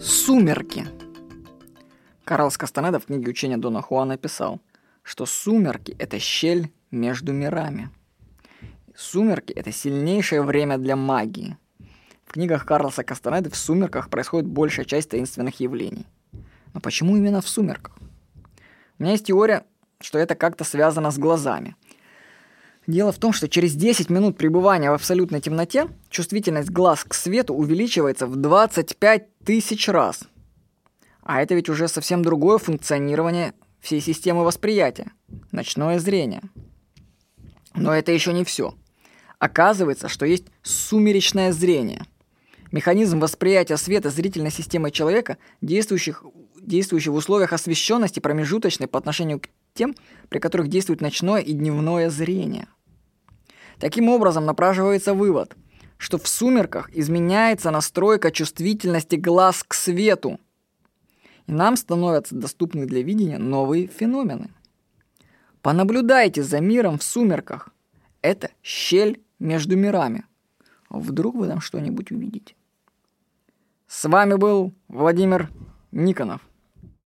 Сумерки. Карлс Кастанеда в книге «Учение Дона Хуана» писал, что сумерки – это щель между мирами. Сумерки – это сильнейшее время для магии. В книгах Карлоса Кастанеды в сумерках происходит большая часть таинственных явлений. Но почему именно в сумерках? У меня есть теория, что это как-то связано с глазами. Дело в том, что через 10 минут пребывания в абсолютной темноте чувствительность глаз к свету увеличивается в 25 тысяч раз. А это ведь уже совсем другое функционирование всей системы восприятия – ночное зрение. Но это еще не все. Оказывается, что есть сумеречное зрение. Механизм восприятия света зрительной системой человека, действующих, действующий в условиях освещенности промежуточной по отношению к тем, при которых действует ночное и дневное зрение. Таким образом, напрашивается вывод, что в сумерках изменяется настройка чувствительности глаз к свету, и нам становятся доступны для видения новые феномены. Понаблюдайте за миром в сумерках. Это щель между мирами. Вдруг вы там что-нибудь увидите. С вами был Владимир Никонов.